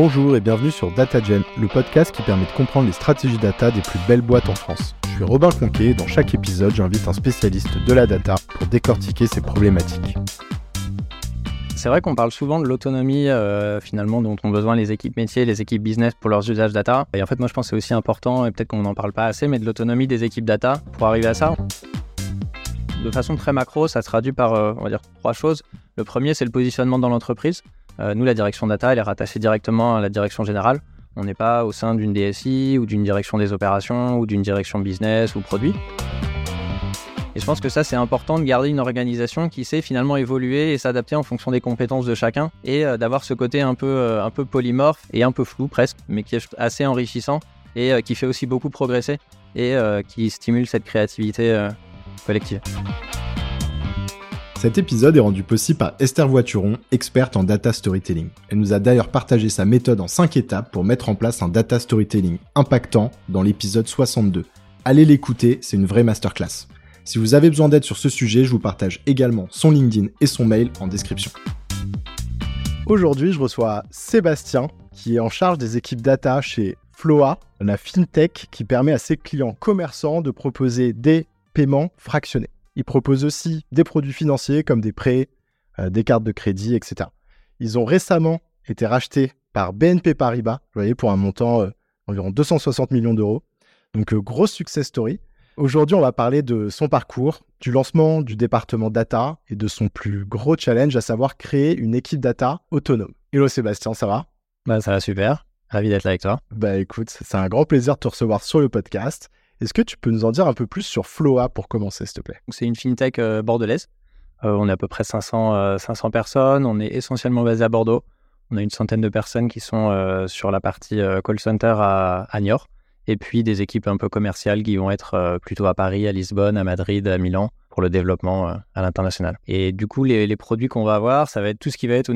Bonjour et bienvenue sur DataGen, le podcast qui permet de comprendre les stratégies data des plus belles boîtes en France. Je suis Robin Conquet et dans chaque épisode, j'invite un spécialiste de la data pour décortiquer ces problématiques. C'est vrai qu'on parle souvent de l'autonomie euh, finalement dont ont besoin les équipes métiers, les équipes business pour leurs usages data. Et en fait, moi je pense que c'est aussi important, et peut-être qu'on n'en parle pas assez, mais de l'autonomie des équipes data pour arriver à ça. De façon très macro, ça se traduit par euh, on va dire trois choses. Le premier, c'est le positionnement dans l'entreprise. Euh, nous, la direction data, elle est rattachée directement à la direction générale. On n'est pas au sein d'une DSI ou d'une direction des opérations ou d'une direction business ou produit. Et je pense que ça, c'est important de garder une organisation qui sait finalement évoluer et s'adapter en fonction des compétences de chacun et euh, d'avoir ce côté un peu, euh, un peu polymorphe et un peu flou presque, mais qui est assez enrichissant et qui fait aussi beaucoup progresser et qui stimule cette créativité collective. Cet épisode est rendu possible par Esther Voituron, experte en data storytelling. Elle nous a d'ailleurs partagé sa méthode en 5 étapes pour mettre en place un data storytelling impactant dans l'épisode 62. Allez l'écouter, c'est une vraie masterclass. Si vous avez besoin d'aide sur ce sujet, je vous partage également son LinkedIn et son mail en description. Aujourd'hui, je reçois Sébastien, qui est en charge des équipes data chez Floa, la fintech qui permet à ses clients commerçants de proposer des paiements fractionnés. Il propose aussi des produits financiers comme des prêts, euh, des cartes de crédit, etc. Ils ont récemment été rachetés par BNP Paribas, vous voyez, pour un montant euh, environ 260 millions d'euros. Donc, euh, grosse success story. Aujourd'hui, on va parler de son parcours, du lancement du département data et de son plus gros challenge, à savoir créer une équipe data autonome. Hello Sébastien, ça va? Bah ça va super. Ravi d'être là avec toi. Bah écoute, c'est un grand plaisir de te recevoir sur le podcast. Est-ce que tu peux nous en dire un peu plus sur Floa pour commencer, s'il te plaît? C'est une fintech euh, bordelaise. Euh, on est à peu près 500, 500 euh, personnes. On est essentiellement basé à Bordeaux. On a une centaine de personnes qui sont sur la partie call center à, à Niort et puis des équipes un peu commerciales qui vont être plutôt à Paris, à Lisbonne, à Madrid, à Milan pour le développement à l'international. Et du coup, les, produits qu'on va avoir, ça va être tout ce qui va être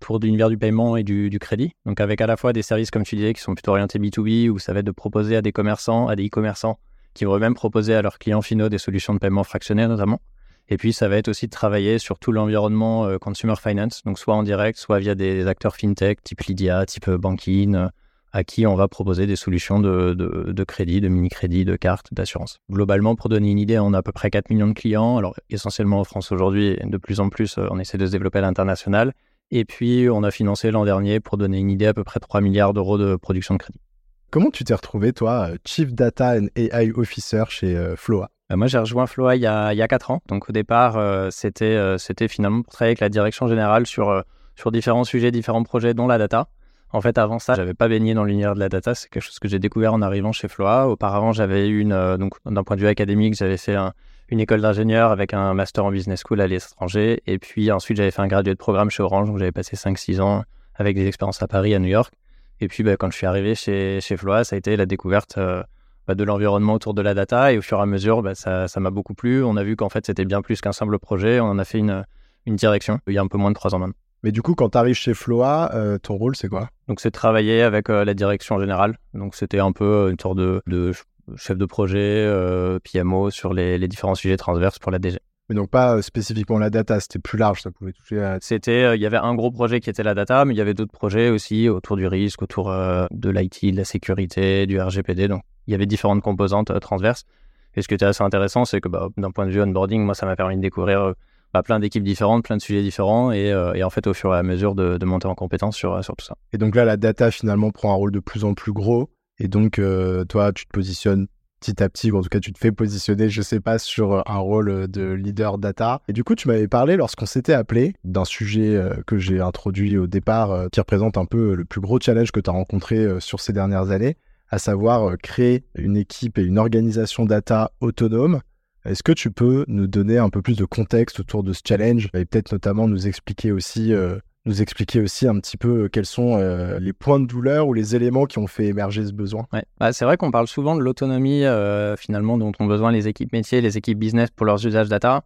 pour l'univers du paiement et du, crédit. Donc avec à la fois des services, comme tu disais, qui sont plutôt orientés B2B, où ça va être de proposer à des commerçants, à des e-commerçants, qui vont eux-mêmes proposer à leurs clients finaux des solutions de paiement fractionné notamment. Et puis, ça va être aussi de travailler sur tout l'environnement euh, consumer finance, donc soit en direct, soit via des acteurs fintech type Lydia, type Banking, à qui on va proposer des solutions de, crédit, de mini-crédit, de cartes, d'assurance. Globalement, pour donner une idée, on a à peu près 4 millions de clients, alors essentiellement en France aujourd'hui, de plus en plus, euh, on essaie de se développer à l'international. Et puis, on a financé l'an dernier, pour donner une idée, à peu près 3 milliards d'euros de production de crédit. Comment tu t'es retrouvé, toi, euh, Chief Data and AI Officer chez euh, Floa? Bah, moi, j'ai rejoint Floa il y, a, il 4 ans. Donc, au départ, c'était, c'était finalement pour travailler avec la direction générale sur, sur différents sujets, différents projets, dont la data. En fait, avant ça, j'avais pas baigné dans l'univers de la data. C'est quelque chose que j'ai découvert en arrivant chez Floa. Auparavant, j'avais une, euh, donc d'un point de vue académique, j'avais fait une école d'ingénieur avec un master en business school à l'étranger. Et puis ensuite, j'avais fait un gradué de programme chez Orange, où j'avais passé 5-6 ans avec des expériences à Paris, à New York. Et puis, bah, quand je suis arrivé chez, chez Floa, ça a été la découverte euh, bah, de l'environnement autour de la data. Et au fur et à mesure, bah, ça, m'a beaucoup plu. On a vu qu'en fait, c'était bien plus qu'un simple projet. On en a fait une, une direction il y a un peu moins de trois ans maintenant. Mais du coup, quand tu arrives chez Floa, euh, ton rôle, c'est quoi? Donc, c'est travailler avec euh, la direction générale. Donc, c'était un peu une sorte de, chef de projet, PMO sur les, différents sujets transverses pour la DG. Mais donc, pas spécifiquement la data, c'était plus large, ça pouvait toucher à... C'était, il y avait un gros projet qui était la data, mais il y avait d'autres projets aussi autour du risque, autour de l'IT, de la sécurité, du RGPD. Donc, il y avait différentes composantes transverses. Et ce qui était assez intéressant, c'est que bah, d'un point de vue onboarding, moi, ça m'a permis de découvrir plein d'équipes différentes, plein de sujets différents, euh, et, en fait, au fur et à mesure de, monter en compétence sur, sur tout ça. Et donc là, la data finalement prend un rôle de plus en plus gros, et donc euh, toi, tu te positionnes petit à petit, ou en tout cas, tu te fais positionner, je sais pas, sur un rôle de leader data. Et du coup, tu m'avais parlé lorsqu'on s'était appelé d'un sujet euh, que j'ai introduit au départ, qui représente un peu le plus gros challenge que tu as rencontré sur ces dernières années, à savoir créer une équipe et une organisation data autonome est-ce que tu peux nous donner un peu plus de contexte autour de ce challenge et peut-être notamment nous expliquer aussi, euh, nous expliquer aussi un petit peu euh, quels sont euh, les points de douleur ou les éléments qui ont fait émerger ce besoin. Bah, c'est vrai qu'on parle souvent de l'autonomie finalement dont ont besoin les équipes métiers, les équipes business pour leurs usages data.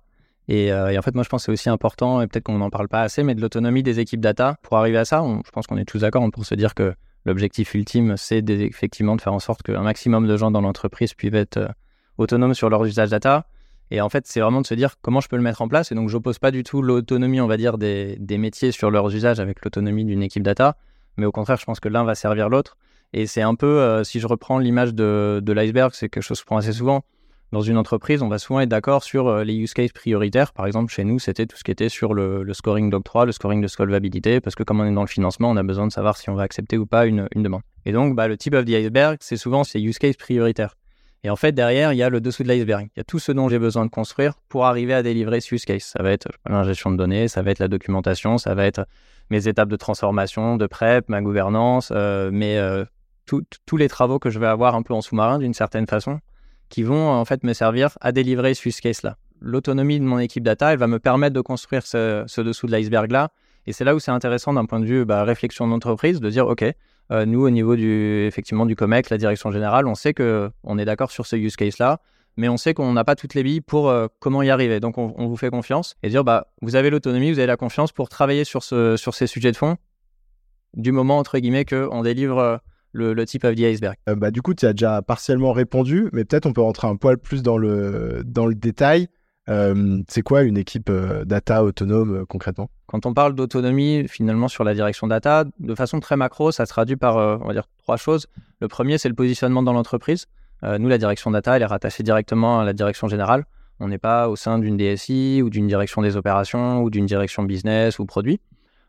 Et, en fait, moi, je pense que c'est aussi important, et peut-être qu'on n'en parle pas assez, mais de l'autonomie des équipes data. Pour arriver à ça, je pense qu'on est tous d'accord pour se dire que l'objectif ultime, c'est effectivement de faire en sorte qu'un maximum de gens dans l'entreprise puissent être autonomes sur leurs usages data. Et en fait, c'est vraiment de se dire comment je peux le mettre en place. Et donc, je n'oppose pas du tout l'autonomie, on va dire, des, métiers sur leurs usages avec l'autonomie d'une équipe data. mais au contraire, je pense que l'un va servir l'autre. Et c'est un peu, si je reprends l'image de, l'iceberg, c'est quelque chose que je prends assez souvent dans une entreprise, on va souvent être d'accord sur euh, les use cases prioritaires. Par exemple, chez nous, c'était tout ce qui était sur le, scoring d'octroi, le scoring de solvabilité, parce que comme on est dans le financement, on a besoin de savoir si on va accepter ou pas une, demande. Et donc, bah, le type of the iceberg, c'est souvent ces use cases prioritaires. Et en fait, derrière, il y a le dessous de l'iceberg. Il y a tout ce dont j'ai besoin de construire pour arriver à délivrer ce use case. Ça va être l'ingestion de données, ça va être la documentation, ça va être mes étapes de transformation, de prep, ma gouvernance, euh, mais euh, tous les travaux que je vais avoir un peu en sous-marin d'une certaine façon qui vont en fait me servir à délivrer ce use case-là. L'autonomie de mon équipe data, elle va me permettre de construire ce, dessous de l'iceberg-là. Et c'est là où c'est intéressant d'un point de vue bah, réflexion d'entreprise de dire, OK, euh, nous, au niveau du, effectivement, du COMEX, la direction générale, on sait qu'on est d'accord sur ce use case-là, mais on sait qu'on n'a pas toutes les billes pour euh, comment y arriver. Donc, on, vous fait confiance et dire, bah, vous avez l'autonomie, vous avez la confiance pour travailler sur, ce, sur ces sujets de fond du moment, entre guillemets, qu'on délivre euh, le, type of the iceberg bah, Du coup, tu as déjà partiellement répondu, mais peut-être on peut rentrer un poil plus dans le, dans le détail. Euh, c'est quoi une équipe euh, data autonome concrètement? Quand on parle d'autonomie, finalement, sur la direction data, de façon très macro, ça se traduit par, on va dire, trois choses. Le premier, c'est le positionnement dans l'entreprise. nous, la direction data, elle est rattachée directement à la direction générale. On n'est pas au sein d'une DSI ou d'une direction des opérations ou d'une direction business ou produit.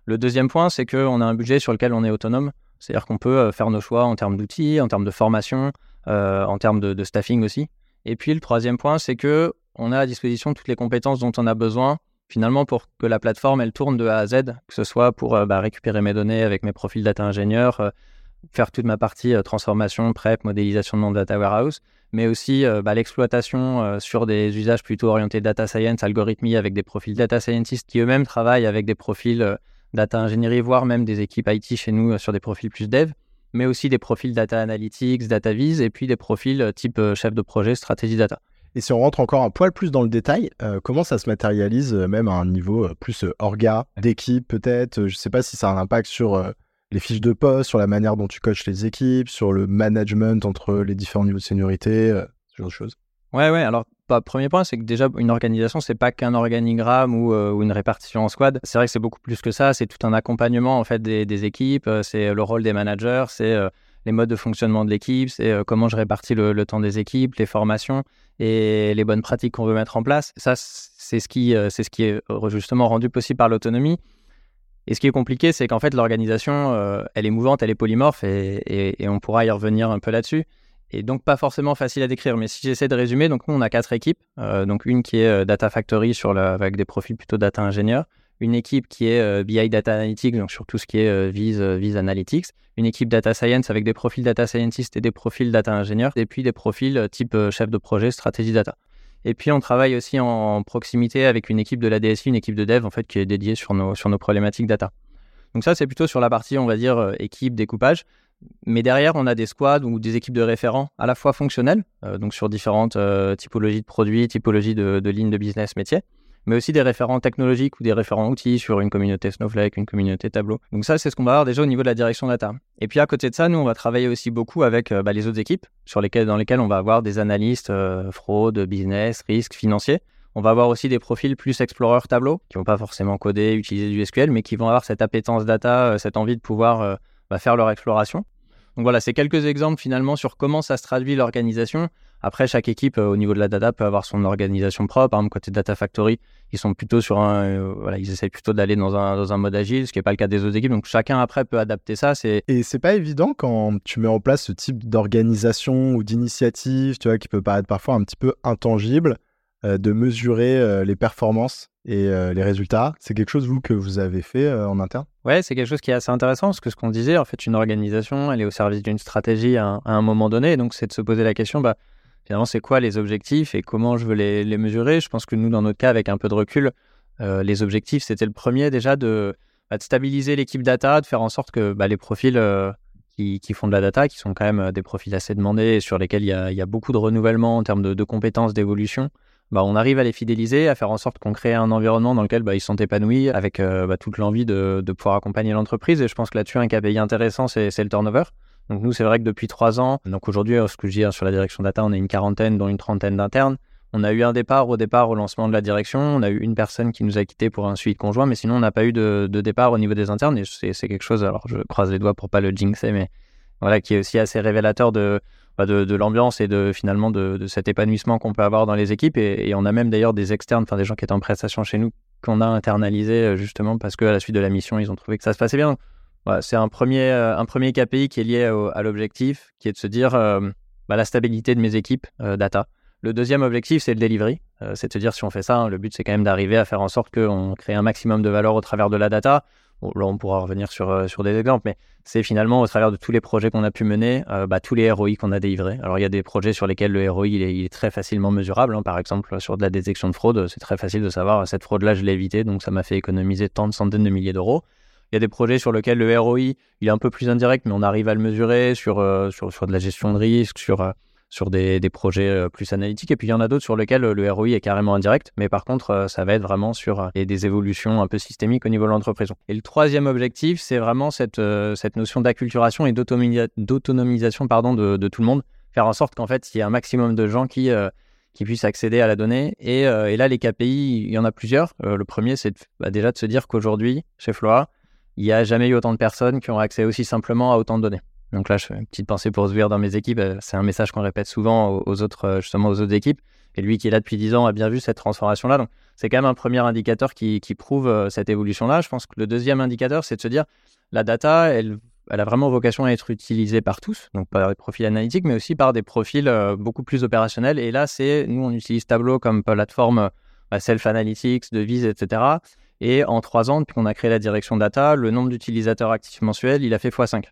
Le deuxième point, c'est qu'on a un budget sur lequel on est autonome. C'est-à-dire qu'on peut euh, faire nos choix en termes d'outils, en termes de formation, euh, en termes de, staffing aussi. Et puis le troisième point, c'est que on a à disposition toutes les compétences dont on a besoin finalement pour que la plateforme elle tourne de A à Z, que ce soit pour euh, bah, récupérer mes données avec mes profils data ingénieur, faire toute ma partie transformation, prep, modélisation de mon data warehouse, mais aussi bah, l'exploitation sur des usages plutôt orientés data science, algorithmie avec des profils data scientists qui eux-mêmes travaillent avec des profils data ingénierie, voire même des équipes IT chez nous euh, sur des profils plus dev, mais aussi des profils data analytics, data vis, et puis des profils euh, type euh, chef de projet, stratégie data. Et si on rentre encore un poil plus dans le détail, comment ça se matérialise même à un niveau plus orga, d'équipe peut-être Je ne sais pas si ça a un impact sur les fiches de poste, sur la manière dont tu coaches les équipes, sur le management entre les différents niveaux de seniorité, ce genre de choses? Ouais, ouais. Alors, bah, premier point, c'est que déjà, une organisation, c'est pas qu'un organigramme euh, ou, une répartition en squad. C'est vrai que c'est beaucoup plus que ça. C'est tout un accompagnement en fait des, équipes. Euh, c'est le rôle des managers. C'est euh, les modes de fonctionnement de l'équipe. C'est comment je répartis le, temps des équipes, les formations et les bonnes pratiques qu'on veut mettre en place. Ça, c'est ce qui, c'est ce qui est justement rendu possible par l'autonomie. Et ce qui est compliqué, c'est qu'en fait, l'organisation, elle est mouvante, elle est polymorphe et on pourra y revenir un peu là-dessus et donc pas forcément facile à décrire. Mais si j'essaie de résumer, donc nous on a quatre équipes, euh, donc une qui est euh, Data Factory avec des profils plutôt data ingénieur, une équipe qui est euh, BI Data Analytics, donc sur tout ce qui est Vise, Vise Analytics, une équipe Data Science avec des profils Data Scientist et des profils Data Ingénieur, et puis des profils type chef de projet, stratégie data. Et puis on travaille aussi en, proximité avec une équipe de la DSI, une équipe de dev en fait qui est dédiée sur nos, sur nos problématiques data. Donc ça c'est plutôt sur la partie on va dire équipe découpage. Mais derrière, on a des squads ou des équipes de référents à la fois fonctionnelles, euh, donc sur différentes euh, typologies de produits, typologies de, lignes de business métier, mais aussi des référents technologiques ou des référents outils sur une communauté Snowflake, une communauté Tableau. Donc ça, c'est ce qu'on va avoir déjà au niveau de la direction data. Et puis à côté de ça, nous, on va travailler aussi beaucoup avec euh, bah, les autres équipes sur lesquelles, dans lesquelles on va avoir des analystes fraude, business, risque, financier. On va avoir aussi des profils plus explorer tableau, qui vont pas forcément coder, utiliser du SQL, mais qui vont avoir cette appétence data, cette envie de pouvoir bah, faire leur exploration. Donc voilà, c'est quelques exemples finalement sur comment ça se traduit l'organisation. Après, chaque équipe euh, au niveau de la data peut avoir son organisation propre. Par exemple, côté Data Factory, ils sont plutôt sur un, euh, voilà, ils essayent plutôt d'aller dans un, dans un mode agile, ce qui n'est pas le cas des autres équipes. Donc chacun après peut adapter ça. C'est et c'est pas évident quand tu mets en place ce type d'organisation ou d'initiative, tu vois, qui peut paraître parfois un petit peu intangible, de mesurer les performances et les résultats. C'est quelque chose vous que vous avez fait en interne? Ouais, c'est quelque chose qui est assez intéressant parce que ce qu'on disait, en fait, une organisation, elle est au service d'une stratégie à un, moment donné. Donc, c'est de se poser la question, bah, finalement, c'est quoi les objectifs et comment je veux les, mesurer? Je pense que nous, dans notre cas, avec un peu de recul, euh, les objectifs, c'était le premier déjà de, bah, de stabiliser l'équipe data, de faire en sorte que bah, les profils euh, qui, font de la data, qui sont quand même euh, des profils assez demandés et sur lesquels il y a, beaucoup de renouvellement en termes de compétences, d'évolution, bah, on arrive à les fidéliser, à faire en sorte qu'on crée un environnement dans lequel bah, ils sont épanouis avec euh, bah, toute l'envie de, pouvoir accompagner l'entreprise. Et je pense que là-dessus, un KPI intéressant, c'est le turnover. Donc nous, c'est vrai que depuis trois ans, donc aujourd'hui, ce que je dis hein, sur la direction data, on est une quarantaine, dont une trentaine d'internes. On a eu un départ au départ au lancement de la direction. On a eu une personne qui nous a quitté pour un suivi conjoint, mais sinon on n'a pas eu de, départ au niveau des internes. Et c'est quelque chose. Alors je croise les doigts pour pas le jinxer, mais voilà, qui est aussi assez révélateur de bah, de, l'ambiance et de finalement de, cet épanouissement qu'on peut avoir dans les équipes. Et, on a même d'ailleurs des externes, enfin des gens qui étaient en prestation chez nous, qu'on a internalisé euh, justement parce qu'à la suite de la mission, ils ont trouvé que ça se passait bien. c'est un premier, euh, un premier KPI qui est lié à l'objectif, qui est de se dire bah, la stabilité de mes équipes data. Le deuxième objectif, c'est le delivery. Euh, c'est de se dire, si on fait ça, hein, le but, c'est quand même d'arriver à faire en sorte qu'on crée un maximum de valeur au travers de la data. Là, on pourra revenir sur, euh, sur des exemples, mais c'est finalement au travers de tous les projets qu'on a pu mener, euh, bah, tous les ROI qu'on a délivrés. Alors, il y a des projets sur lesquels le ROI il est, très facilement mesurable. Hein. Par exemple, sur de la détection de fraude, c'est très facile de savoir cette fraude-là, je l'ai évitée, donc ça m'a fait économiser tant de centaines de milliers d'euros. Il y a des projets sur lesquels le ROI il est un peu plus indirect, mais on arrive à le mesurer sur, sur, sur de la gestion de risque, sur sur des, projets euh, plus analytiques. Et puis il y en a d'autres sur lesquels euh, le ROI est carrément indirect, mais par contre, euh, ça va être vraiment sur des évolutions un peu systémiques au niveau de l'entreprise. Et le troisième objectif, c'est vraiment cette, cette notion d'acculturation et d'autonomisation pardon, de, tout le monde. Faire en sorte qu'en fait, il y ait un maximum de gens qui, qui puissent accéder à la donnée. Et, là, les KPI, il y en a plusieurs. le premier, c'est bah, déjà de se dire qu'aujourd'hui, chez Flora, il n'y a jamais eu autant de personnes qui ont accès aussi simplement à autant de données. Donc là, je fais une petite pensée pour Zouir dans mes équipes. Euh, c'est un message qu'on répète souvent aux autres, euh, justement aux autres équipes. Et lui qui est là depuis 10 ans a bien vu cette transformation-là. Donc c'est quand même un premier indicateur qui, prouve euh, cette évolution-là. Je pense que le deuxième indicateur, c'est de se dire la data, elle, a vraiment vocation à être utilisée par tous, donc par des profils analytiques, mais aussi par des profils beaucoup plus opérationnels. Et là, c'est nous, on utilise Tableau comme plateforme bah, self-analytics, de vise, etc. Et en trois ans, depuis qu'on a créé la direction data, le nombre d'utilisateurs actifs mensuels, il a fait x5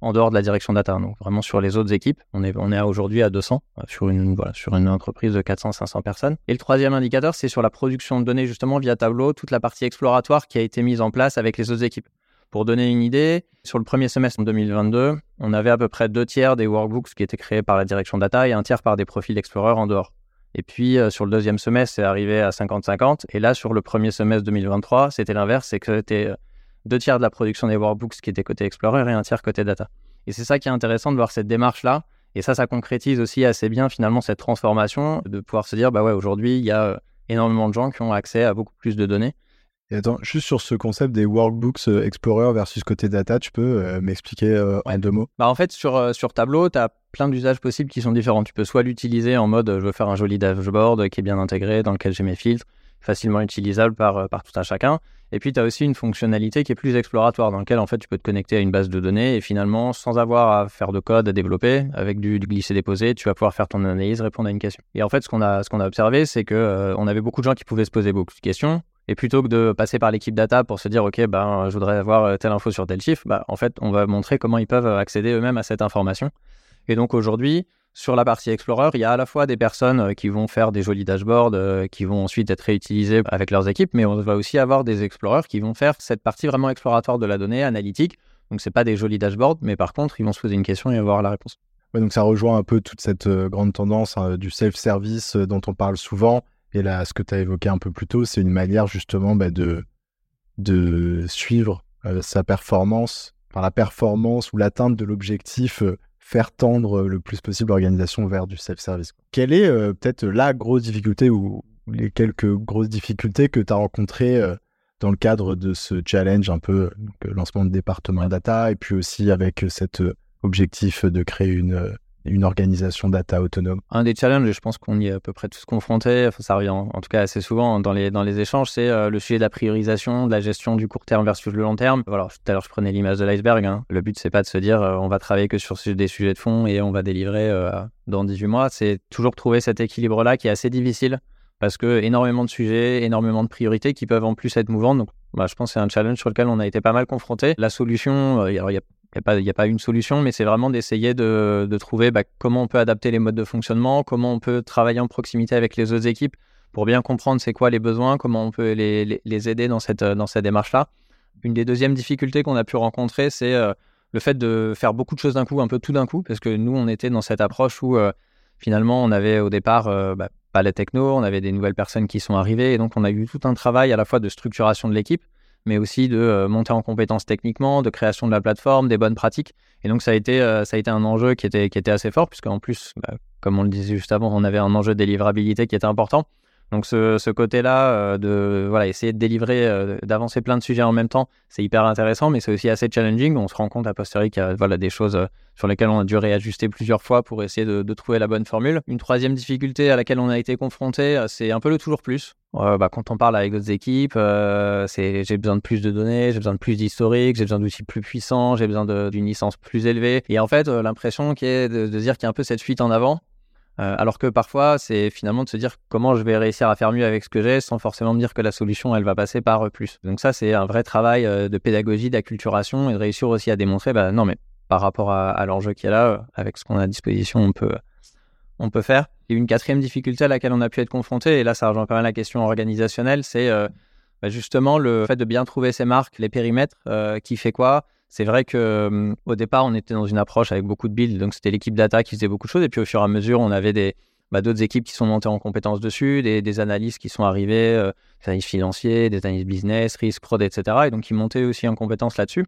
en dehors de la direction data. Donc vraiment sur les autres équipes, on est, on est aujourd'hui à 200 euh, sur une, voilà, sur une entreprise de 400-500 personnes. Et le troisième indicateur, c'est sur la production de données justement via Tableau, toute la partie exploratoire qui a été mise en place avec les autres équipes. Pour donner une idée, sur le premier semestre 2022, on avait à peu près deux tiers des workbooks qui étaient créés par la direction data et un tiers par des profils Explorer en dehors. Et puis euh, sur le deuxième semestre, c'est arrivé à 50-50. Et là, sur le premier semestre 2023, c'était l'inverse, c'est que c'était deux tiers de la production des workbooks qui étaient côté Explorer et un tiers côté data. Et c'est ça qui est intéressant de voir cette démarche-là. Et ça, ça concrétise aussi assez bien finalement cette transformation, de pouvoir se dire, bah ouais, aujourd'hui, il y a euh, énormément de gens qui ont accès à beaucoup plus de données. Et attends, juste sur ce concept des workbooks euh, Explorer versus côté data, tu peux euh, m'expliquer en deux mots? Bah En fait, sur, sur Tableau, tu as plein d'usages possibles qui sont différents. Tu peux soit l'utiliser en mode je veux faire un joli dashboard qui est bien intégré, dans lequel j'ai mes filtres, facilement utilisable par, par tout un chacun. Et puis, tu as aussi une fonctionnalité qui est plus exploratoire, dans laquelle en fait, tu peux te connecter à une base de données et finalement, sans avoir à faire de code à développer, avec du, glisser-déposer, tu vas pouvoir faire ton analyse, répondre à une question. Et en fait, ce qu'on a, ce qu'on a observé, c'est que euh, avait beaucoup de gens qui pouvaient se poser beaucoup de questions. Et plutôt que de passer par l'équipe data pour se dire, OK, ben, je voudrais avoir euh, telle info sur tel chiffre, bah, en fait, on va montrer comment ils peuvent accéder eux-mêmes à cette information. Et donc aujourd'hui, sur la partie Explorer, il y a à la fois des personnes euh, qui vont faire des jolis dashboards euh, qui vont ensuite être réutilisés avec leurs équipes, mais on va aussi avoir des Explorers qui vont faire cette partie vraiment exploratoire de la donnée, analytique. Donc, c'est pas des jolis dashboards, mais par contre, ils vont se poser une question et avoir la réponse. donc, ça rejoint un peu toute cette euh, grande tendance hein, du self-service dont on parle souvent. Et là, ce que tu as évoqué un peu plus tôt, c'est une manière justement bah, de, de suivre sa performance, par la performance ou l'atteinte de l'objectif faire tendre le plus possible l'organisation vers du self-service. Quelle est euh, peut-être la grosse difficulté ou les quelques grosses difficultés que tu as rencontrées euh, dans le cadre de ce challenge un peu lancement de département data et puis aussi avec cet euh, objectif de créer une une organisation data autonome Un des challenges, je pense qu'on y est à peu près tous confrontés, ça revient en, tout cas assez souvent dans les, échanges, c'est euh, le sujet de la priorisation, de la gestion du court terme versus le long terme. Voilà, tout à l'heure je prenais l'image de l'iceberg. Hein. Le but c'est pas de se dire euh, on va travailler que sur des sujets de fond et on va délivrer euh, dans 18 mois. C'est toujours trouver cet équilibre-là qui est assez difficile parce que énormément de sujets, énormément de priorités qui peuvent en plus être mouvantes. Donc bah, je pense que c'est un challenge sur lequel on a été pas mal confronté. La solution, il y a il n'y a, pas une solution, mais c'est vraiment d'essayer de, trouver bah, comment on peut adapter les modes de fonctionnement, comment on peut travailler en proximité avec les autres équipes pour bien comprendre c'est quoi les besoins, comment on peut les, aider dans cette, dans cette démarche-là. Une des deuxièmes difficultés qu'on a pu rencontrer, c'est euh, le fait de faire beaucoup de choses d'un coup, un peu tout d'un coup, parce que nous, on était dans cette approche où euh, finalement, on avait au départ euh, bah, pas les techno, on avait des nouvelles personnes qui sont arrivées, et donc on a eu tout un travail à la fois de structuration de l'équipe, mais aussi de monter en compétences techniquement, de création de la plateforme, des bonnes pratiques. Et donc ça a été, ça a été un enjeu qui était, qui était assez fort, puisqu'en plus, bah, comme on le disait juste avant, on avait un enjeu de délivrabilité qui était important. Donc ce, côté-là euh, de voilà essayer de délivrer, euh, d'avancer plein de sujets en même temps, c'est hyper intéressant, mais c'est aussi assez challenging. On se rend compte à posteriori qu'il y a voilà des choses euh, sur lesquelles on a dû réajuster plusieurs fois pour essayer de, trouver la bonne formule. Une troisième difficulté à laquelle on a été confronté, c'est un peu le toujours plus. Bah, quand on parle avec d'autres équipes, c'est j'ai besoin de plus de données, j'ai besoin de plus d'historique, j'ai besoin d'outils plus puissants, j'ai besoin d'une licence plus élevée. Et en fait, l'impression qui est de, de dire qu'il y a un peu cette fuite en avant euh, alors que parfois, c'est finalement de se dire comment je vais réussir à faire mieux avec ce que j'ai sans forcément me dire que la solution, elle va passer par euh, plus. Donc ça, c'est un vrai travail euh, de pédagogie, d'acculturation et de réussir aussi à démontrer, bah non, mais par rapport à, l'enjeu qui est là, avec ce qu'on a à disposition, on peut, on peut faire. Et une quatrième difficulté à laquelle on a pu être confronté, et là, ça rejoint quand même la question organisationnelle, c'est bah, justement le fait de bien trouver ses marques, les périmètres, qui fait quoi c'est vrai que au départ, on était dans une approche avec beaucoup de builds, donc c'était l'équipe data qui faisait beaucoup de choses, et puis au fur et à mesure, on avait des bah, d'autres équipes qui sont montées en compétences dessus, des, des analystes qui sont arrivés, euh, des analystes financiers, des analystes business, risque, fraud, etc. Et donc, ils montaient aussi en compétences là-dessus.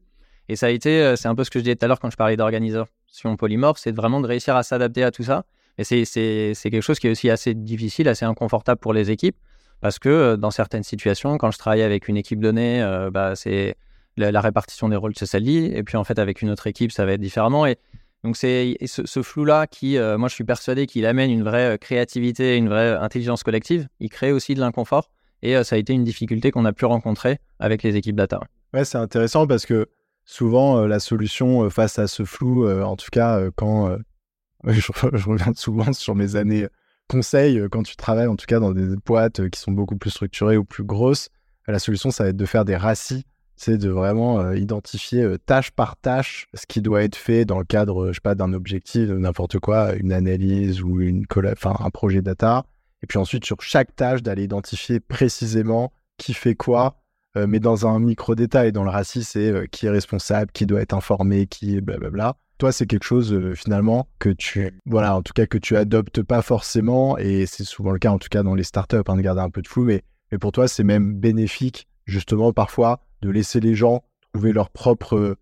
Et ça a été, euh, c'est un peu ce que je disais tout à l'heure quand je parlais d'organisation polymorphe, c'est vraiment de réussir à s'adapter à tout ça. Et c'est quelque chose qui est aussi assez difficile, assez inconfortable pour les équipes, parce que euh, dans certaines situations, quand je travaille avec une équipe donnée, bah, c'est la, répartition des rôles, c'est celle-ci. Et puis, en fait, avec une autre équipe, ça va être différemment. Et donc, c'est ce, flou-là qui, euh, moi, je suis persuadé qu'il amène une vraie euh, créativité, une vraie intelligence collective. Il crée aussi de l'inconfort. Et euh, ça a été une difficulté qu'on a pu rencontrer avec les équipes data. Ouais, c'est intéressant parce que souvent, la solution face à ce flou, en tout cas, quand je, reviens souvent sur mes années conseils, quand tu travailles en tout cas dans des boîtes qui sont beaucoup plus structurées ou plus grosses, la solution, ça va être de faire des racis c'est de vraiment euh, identifier euh, tâche par tâche ce qui doit être fait dans le cadre, je sais pas, d'un objectif, n'importe quoi, une analyse ou une enfin un projet data. Et puis ensuite sur chaque tâche d'aller identifier précisément qui fait quoi, euh, mais dans un micro détail. Dans le RACI, c'est qui est responsable, qui doit être informé, qui est blablabla. Toi, c'est quelque chose finalement que tu, voilà, en tout cas que tu adoptes pas forcément, et c'est souvent le cas en tout cas dans les startups, hein, de garder un peu de flou, mais, mais pour toi, c'est même bénéfique justement parfois de laisser les gens trouver leur propre euh,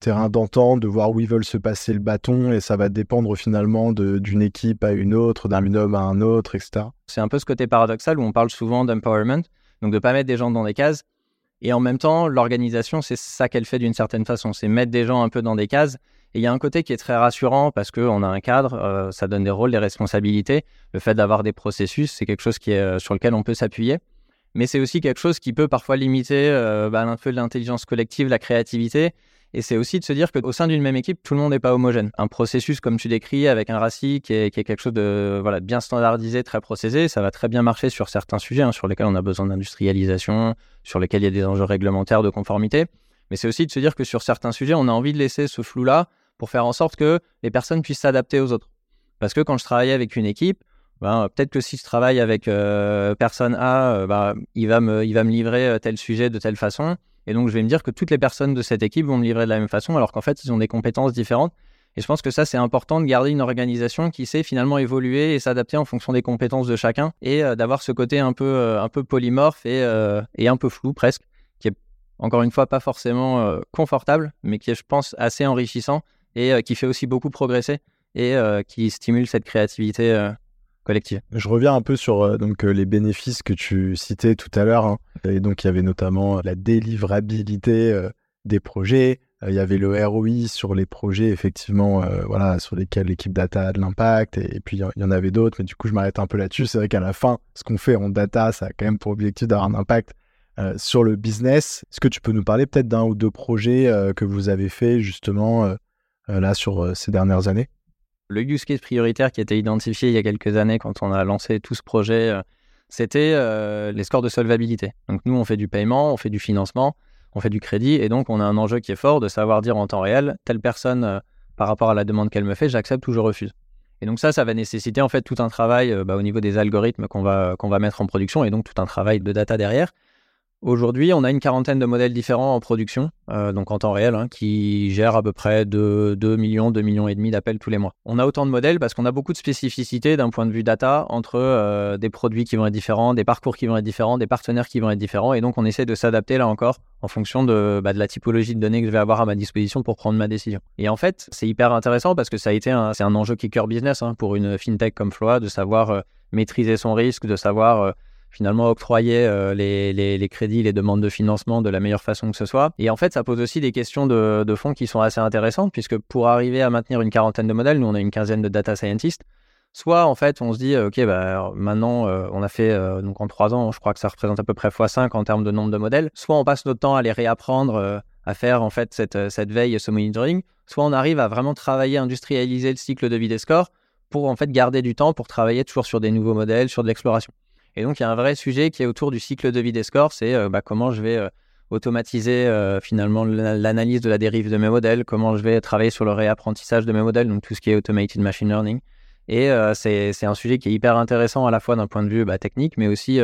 terrain d'entente, de voir où ils veulent se passer le bâton, et ça va dépendre finalement d'une équipe à une autre, d'un binôme à un autre, etc. C'est un peu ce côté paradoxal où on parle souvent d'empowerment, donc de ne pas mettre des gens dans des cases, et en même temps, l'organisation, c'est ça qu'elle fait d'une certaine façon, c'est mettre des gens un peu dans des cases. Et il y a un côté qui est très rassurant parce qu'on a un cadre, euh, ça donne des rôles, des responsabilités. Le fait d'avoir des processus, c'est quelque chose qui est, euh, sur lequel on peut s'appuyer mais c'est aussi quelque chose qui peut parfois limiter euh, bah, un peu l'intelligence collective, la créativité. Et c'est aussi de se dire qu'au sein d'une même équipe, tout le monde n'est pas homogène. Un processus, comme tu décris, avec un RACI qui est, quelque chose de bien standardisé, très processé, ça va très bien marcher sur certains sujets hein, sur lesquels on a besoin d'industrialisation, sur lesquels il y a des enjeux réglementaires de conformité. Mais c'est aussi de se dire que sur certains sujets, on a envie de laisser ce flou-là pour faire en sorte que les personnes puissent s'adapter aux autres. Parce que quand je travaillais avec une équipe, ben, peut-être que si je travaille avec euh, personne A, euh, ben, il, va me, il va me livrer euh, tel sujet de telle façon. Et donc, je vais me dire que toutes les personnes de cette équipe vont me livrer de la même façon, alors qu'en fait, ils ont des compétences différentes. Et je pense que ça, c'est important de garder une organisation qui sait finalement évoluer et s'adapter en fonction des compétences de chacun et d'avoir ce côté un peu, un peu polymorphe et, et, un peu flou presque, qui est encore une fois pas forcément confortable, mais qui est, je pense, assez enrichissant et qui fait aussi beaucoup progresser et qui stimule cette créativité Je reviens un peu sur euh, donc, euh, les bénéfices que tu citais tout à l'heure. Hein. Et donc, il y avait notamment la délivrabilité euh, des projets. Il y avait le ROI sur les projets, effectivement, voilà, sur lesquels l'équipe data a de l'impact. Et, puis, il y en avait d'autres. Mais du coup, je m'arrête un peu là-dessus. C'est vrai qu'à la fin, ce qu'on fait en data, ça a quand même pour objectif d'avoir un impact sur le business. Est-ce que tu peux nous parler peut-être d'un ou deux projets que vous avez fait justement là sur ces dernières années? Le use case prioritaire qui été identifié il y a quelques années quand on a lancé tout ce projet, euh, c'était euh, les scores de solvabilité. Donc nous, on fait du paiement, on fait du financement, on fait du crédit, et donc on a un enjeu qui est fort de savoir dire en temps réel, telle personne, euh, par rapport à la demande qu'elle me fait, j'accepte ou je refuse. Et donc ça, ça va nécessiter en fait tout un travail bah, au niveau des algorithmes qu'on va, qu'on va mettre en production, et donc tout un travail de data derrière, Aujourd'hui, on a une quarantaine de modèles différents en production, euh, donc en temps réel, hein, qui gèrent à peu près de 2 millions, 2 millions et demi d'appels tous les mois. On a autant de modèles parce qu'on a beaucoup de spécificités d'un point de vue data entre euh, des produits qui vont être différents, des parcours qui vont être différents, des partenaires qui vont être différents, et donc on essaie de s'adapter là encore en fonction de, bah, de, la typologie de données que je vais avoir à ma disposition pour prendre ma décision. Et en fait, c'est hyper intéressant parce que ça a été un, c'est un enjeu kicker business hein, pour une fintech comme Floa de savoir euh, maîtriser son risque, de savoir finalement octroyer euh, les, crédits, les demandes de financement de la meilleure façon que ce soit. Et en fait, ça pose aussi des questions de, de fond qui sont assez intéressantes, puisque pour arriver à maintenir une quarantaine de modèles, nous on a une quinzaine de data scientists, soit en fait on se dit, ok, bah, maintenant euh, on a fait, euh, donc en trois ans, je crois que ça représente à peu près x5 en termes de nombre de modèles, soit on passe notre temps à les réapprendre, à faire en fait cette, cette veille et ce monitoring, soit on arrive à vraiment travailler, industrialiser le cycle de vie des scores pour en fait garder du temps pour travailler toujours sur des nouveaux modèles, sur de l'exploration. Et donc, il y a un vrai sujet qui est autour du cycle de vie des scores, c'est euh, bah, comment je vais euh, automatiser euh, finalement l'analyse de la dérive de mes modèles, comment je vais travailler sur le réapprentissage de mes modèles, donc tout ce qui est automated machine learning. Et c'est un sujet qui est hyper intéressant à la fois d'un point de vue bah, technique, mais aussi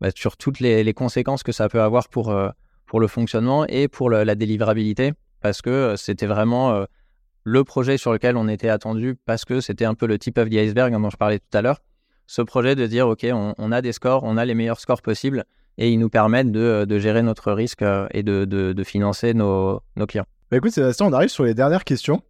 bah, sur toutes les, conséquences que ça peut avoir pour, le fonctionnement et pour la délivrabilité, parce que c'était vraiment le projet sur lequel on était attendu, parce que c'était un peu le tip of the iceberg dont je parlais tout à l'heure ce projet de dire, OK, on, a des scores, on a les meilleurs scores possibles et ils nous permettent de, gérer notre risque euh, et de, financer nos, clients. Bah écoute, Sébastien, on arrive sur les dernières questions.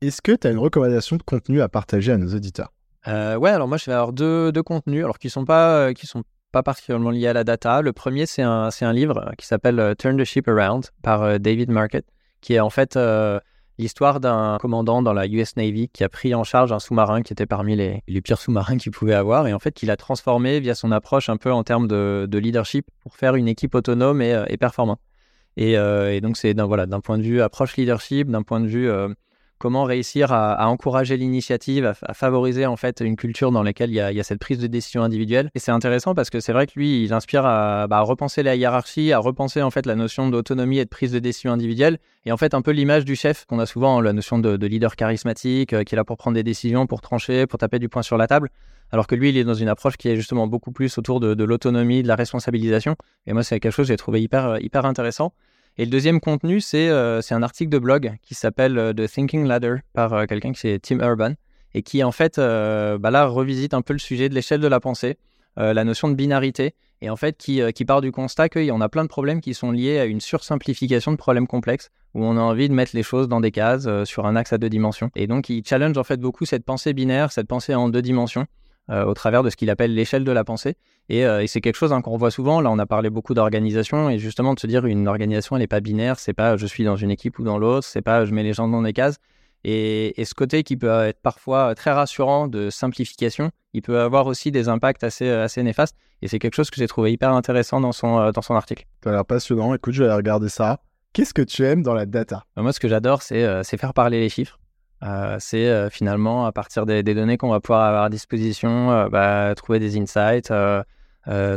Est-ce que tu as une recommandation de contenu à partager à nos auditeurs? Euh, Ouais, alors moi, je vais avoir deux, contenus alors, qui ne sont, pas, euh, qui sont pas particulièrement liés à la data. Le premier, c'est un, un livre qui s'appelle Turn the Ship Around par David Market, qui est en fait l'histoire d'un commandant dans la US Navy qui a pris en charge un sous-marin qui était parmi les, les pires sous-marins qu'il pouvait avoir et en fait qu'il a transformé via son approche un peu en termes de, leadership pour faire une équipe autonome et, euh, performante. Euh, et, donc c'est d'un voilà, point de vue approche leadership, d'un point de vue euh, comment réussir à, encourager l'initiative, à, favoriser en fait une culture dans laquelle il y a, cette prise de décision individuelle. Et c'est intéressant parce que c'est vrai que lui, il inspire bah, à, repenser la hiérarchie, à repenser en fait la notion d'autonomie et de prise de décision individuelle. Et en fait, un peu l'image du chef qu'on a souvent, la notion de, leader charismatique, euh, qui est là pour prendre des décisions, pour trancher, pour taper du poing sur la table. Alors que lui, il est dans une approche qui est justement beaucoup plus autour de, l'autonomie, de la responsabilisation. Et moi, c'est quelque chose que j'ai trouvé hyper, hyper intéressant. Et le deuxième contenu, c'est euh, un article de blog qui s'appelle euh, The Thinking Ladder par euh, quelqu'un qui c'est Tim Urban et qui en fait bah là revisite un peu le sujet de l'échelle de la pensée, la notion de binarité et en fait qui, qui part du constat qu'il y en a plein de problèmes qui sont liés à une sursimplification de problèmes complexes où on a envie de mettre les choses dans des cases sur un axe à deux dimensions. Et donc il challenge en fait beaucoup cette pensée binaire, cette pensée en deux dimensions euh, au travers de ce qu'il appelle l'échelle de la pensée. Et, euh, c'est quelque chose hein, qu'on voit souvent. Là, on a parlé beaucoup d'organisation et justement de se dire une organisation, elle n'est pas binaire. C'est pas je suis dans une équipe ou dans l'autre. C'est pas je mets les gens dans des cases. Et, ce côté qui peut être parfois très rassurant de simplification, il peut avoir aussi des impacts assez, assez néfastes. Et c'est quelque chose que j'ai trouvé hyper intéressant dans son, euh, dans son article. Ça a l'air passionnant. Écoute, je vais regarder ça. Qu'est-ce que tu aimes dans la data? Moi, ce que j'adore, c'est faire parler les chiffres. Euh, c'est euh, finalement à partir des, données qu'on va pouvoir avoir à disposition, euh, bah, trouver des insights,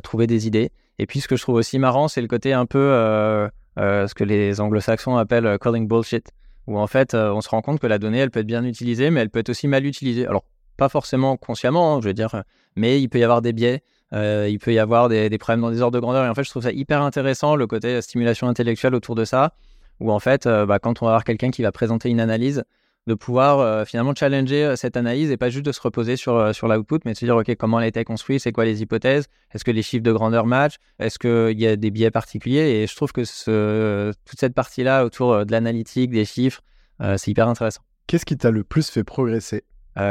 trouver des idées. Et puis ce que je trouve aussi marrant, c'est le côté un peu ce que les anglo-saxons appellent calling bullshit, où en fait on se rend compte que la donnée, elle peut être bien utilisée, mais elle peut être aussi mal utilisée. Alors pas forcément consciemment, hein, je veux dire, mais il peut y avoir des biais. il peut y avoir des, problèmes dans des ordres de grandeur. Et en fait, je trouve ça hyper intéressant, le côté stimulation intellectuelle autour de ça, où en fait, bah, quand on va avoir quelqu'un qui va présenter une analyse, de pouvoir euh, finalement challenger euh, cette analyse et pas juste de se reposer sur, euh, sur l'output, mais de se dire, OK, comment elle a été construite, c'est quoi les hypothèses, est-ce que les chiffres de grandeur matchent, est-ce qu'il y a des biais particuliers? Et je trouve que ce, toute cette partie-là autour de l'analytique, des chiffres, c'est hyper intéressant. Qu'est-ce qui t'a le plus fait progresser?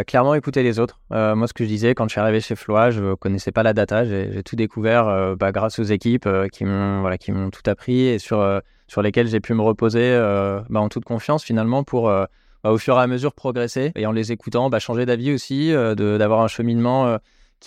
Clairement écouter les autres. moi, ce que je disais quand je suis arrivé chez Floa, je ne connaissais pas la data. J'ai tout découvert bah, grâce aux équipes qui m'ont voilà, tout appris et sur, sur lesquelles j'ai pu me reposer bah, en toute confiance finalement pour bah, au fur et à mesure progresser. Et en les écoutant, bah, changer d'avis aussi, euh, d'avoir un cheminement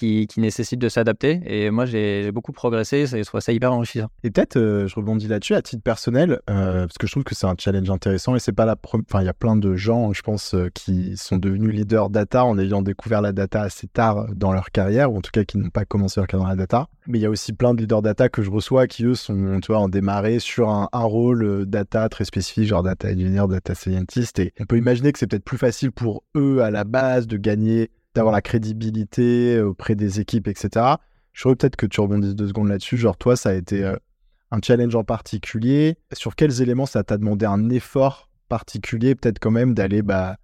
euh, qui, nécite de s'adapter. Et moi, j'ai beaucoup progressé, je trouve ça hyper enrichissant. Et peut-être, euh, je rebondis là-dessus, à titre personnel, euh, parce que je trouve que c'est un challenge intéressant et c'est pas la première. Enfin, il y a plein de gens, je pense, euh, qui sont devenus leaders data en ayant découvert la data assez tard dans leur carrière, ou en tout cas qui n'ont pas commencé leur carrière dans la data. Mais il y a aussi plein de leaders data que je reçois qui, eux, sont, tu vois, en démarré sur un rôle data très spécifique, genre data engineer, data scientist. Et on peut imaginer que c'est peut-être plus facile pour eux à la base de gagner d'avoir la crédibilité auprès des équipes, etc. Je voudrais peut-être que tu rebondisses deux secondes là-dessus. Genre, toi, ça a été euh, un challenge en particulier. Sur quels éléments ça t'a demandé un effort particulier, peut-être quand même d'aller bah,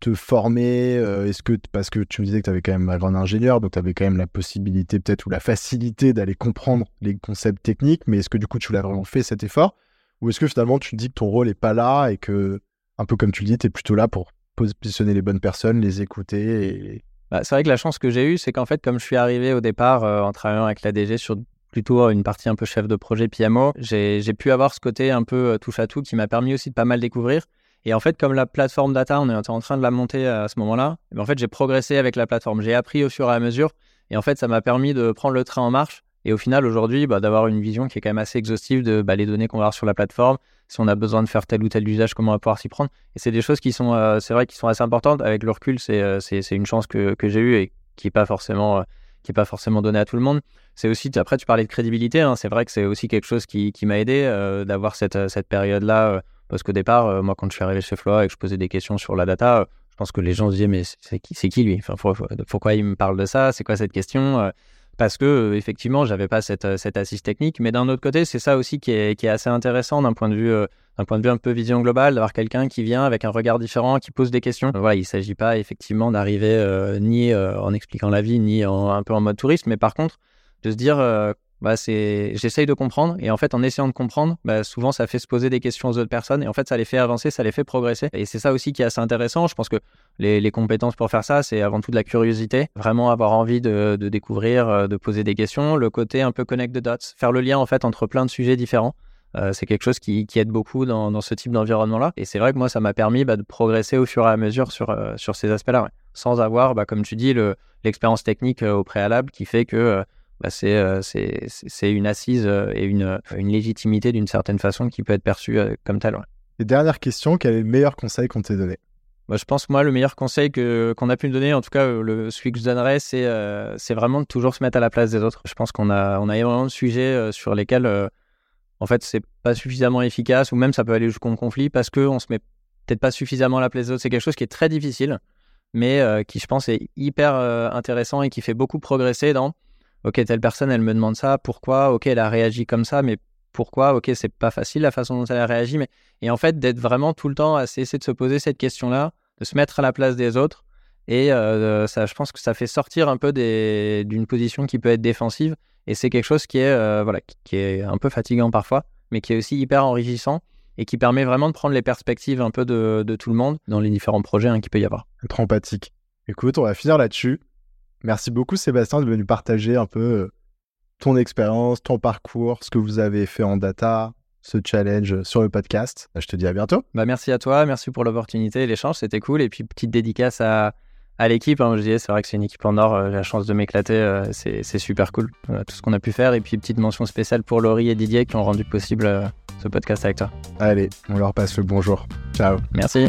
te former euh, Est-ce que parce que tu me disais que tu avais quand même un grand ingénieur, donc tu avais quand même la possibilité peut-être ou la facilité d'aller comprendre les concepts techniques, mais est-ce que du coup tu l'as vraiment fait cet effort? Ou est-ce que finalement tu te dis que ton rôle est pas là et que, un peu comme tu le dis, tu es plutôt là pour positionner les bonnes personnes, les écouter. Bah, c'est vrai que la chance que j'ai eue, c'est qu'en fait, comme je suis arrivé au départ euh, en travaillant avec la DG sur plutôt une partie un peu chef de projet PMO, j'ai pu avoir ce côté un peu euh, touche à tout qui m'a permis aussi de pas mal découvrir. Et en fait, comme la plateforme data, on est en train de la monter à ce moment-là, eh ben, en fait, j'ai progressé avec la plateforme. J'ai appris au fur et à mesure. Et en fait, ça m'a permis de prendre le train en marche. Et au final, aujourd'hui, bah, d'avoir une vision qui est quand même assez exhaustive de bah, les données qu'on va avoir sur la plateforme, si on a besoin de faire tel ou tel usage, comment on va pouvoir s'y prendre. Et c'est des choses qui sont, euh, c'est vrai, qui sont assez importantes. Avec le recul, c'est euh, une chance que, que j'ai eue et qui n'est pas forcément euh, forcément donné à tout le monde. C'est aussi, après, tu parlais de crédibilité. Hein, c'est vrai que c'est aussi quelque chose qui, qui m'a aidé d'avoir cette, cette période-là parce qu'au départ, moi, quand je suis arrivé chez Floa et que je posais des questions sur la data, je pense que les gens se disaient, mais c'est qui, qui lui? Enfin, Pourquoi il me parle de ça? C'est quoi cette question parce que effectivement, j'avais pas cette, cette assise technique. Mais d'un autre côté, c'est ça aussi qui est, qui est assez intéressant d'un point de vue d'un point de vue un peu vision globale, d'avoir quelqu'un qui vient avec un regard différent, qui pose des questions. Voilà, il s'agit pas effectivement d'arriver ni en expliquant la vie, ni en, un peu en mode touriste, mais par contre de se dire bah, c'est j'essaye de comprendre et en fait en essayant de comprendre bah, souvent ça fait se poser des questions aux autres personnes et en fait ça les fait avancer ça les fait progresser. Et c'est ça aussi qui est assez intéressant. Je pense que les, les compétences pour faire ça c'est avant tout de la curiosité vraiment avoir envie de, de, découvrir euh, de poser des questions le côté un peu connect the dots faire le lien en fait entre plein de sujets différents. Euh, c'est quelque chose qui, qui aide beaucoup dans, dans ce type d'environnement là et c'est vrai que moi ça m'a permis bah, de progresser au fur et à mesure sur, euh, sur ces aspects là sans avoir bah, comme tu dis l'expérience technique au préalable qui fait que bah, euh, c'est une assise euh, et une, une légitimité d'une certaine façon qui peut être perçue euh, comme telle. Et dernière question, quel est le meilleur conseil qu'on t'ait donné? Bah, je pense, moi, le meilleur conseil qu'on a pu me donner, en tout cas, le, celui que je donnerais, c'est c'est vraiment de toujours se mettre à la place des autres. Je pense qu'on a, on a énormément de sujets sur lesquels, en fait, c'est pas suffisamment efficace, ou même ça peut aller jusqu'au conflit, parce qu'on se met peut-être pas suffisamment à la place des autres. C'est quelque chose qui est très difficile, mais qui, je pense, est hyper intéressant et qui fait beaucoup progresser dans ok, telle personne, elle me demande ça, pourquoi Ok, elle a réagi comme ça, mais pourquoi Ok, c'est pas facile la façon dont elle a réagi, mais et en fait d'être vraiment tout le temps à essayer de se poser cette question-là, de se mettre à la place des autres, et euh, ça, je pense que ça fait sortir un peu d'une position qui peut être défensive, et c'est quelque chose qui est euh, voilà, qui est un peu fatigant parfois, mais qui est aussi hyper enrichissant et qui permet vraiment de prendre les perspectives un peu de, tout le monde dans les différents projets hein, qu'il peut y avoir. Être empathique. Écoute, on va finir là-dessus. Merci beaucoup Sébastien de venir partager un peu euh, ton expérience, ton parcours, ce que vous avez fait en data, ce challenge sur le podcast. Je te dis à bientôt. Bah merci à toi, merci pour l'opportunité, l'échange, c'était cool. Et puis petite dédicace à, à l'équipe. Hein, je disais, c'est vrai que c'est une équipe en or, euh, j'ai la chance de m'éclater, euh, c'est super cool tout ce qu'on a pu faire. Et puis petite mention spéciale pour Laurie et Didier qui ont rendu possible ce podcast avec toi. Allez, on leur passe le bonjour. Ciao. Merci.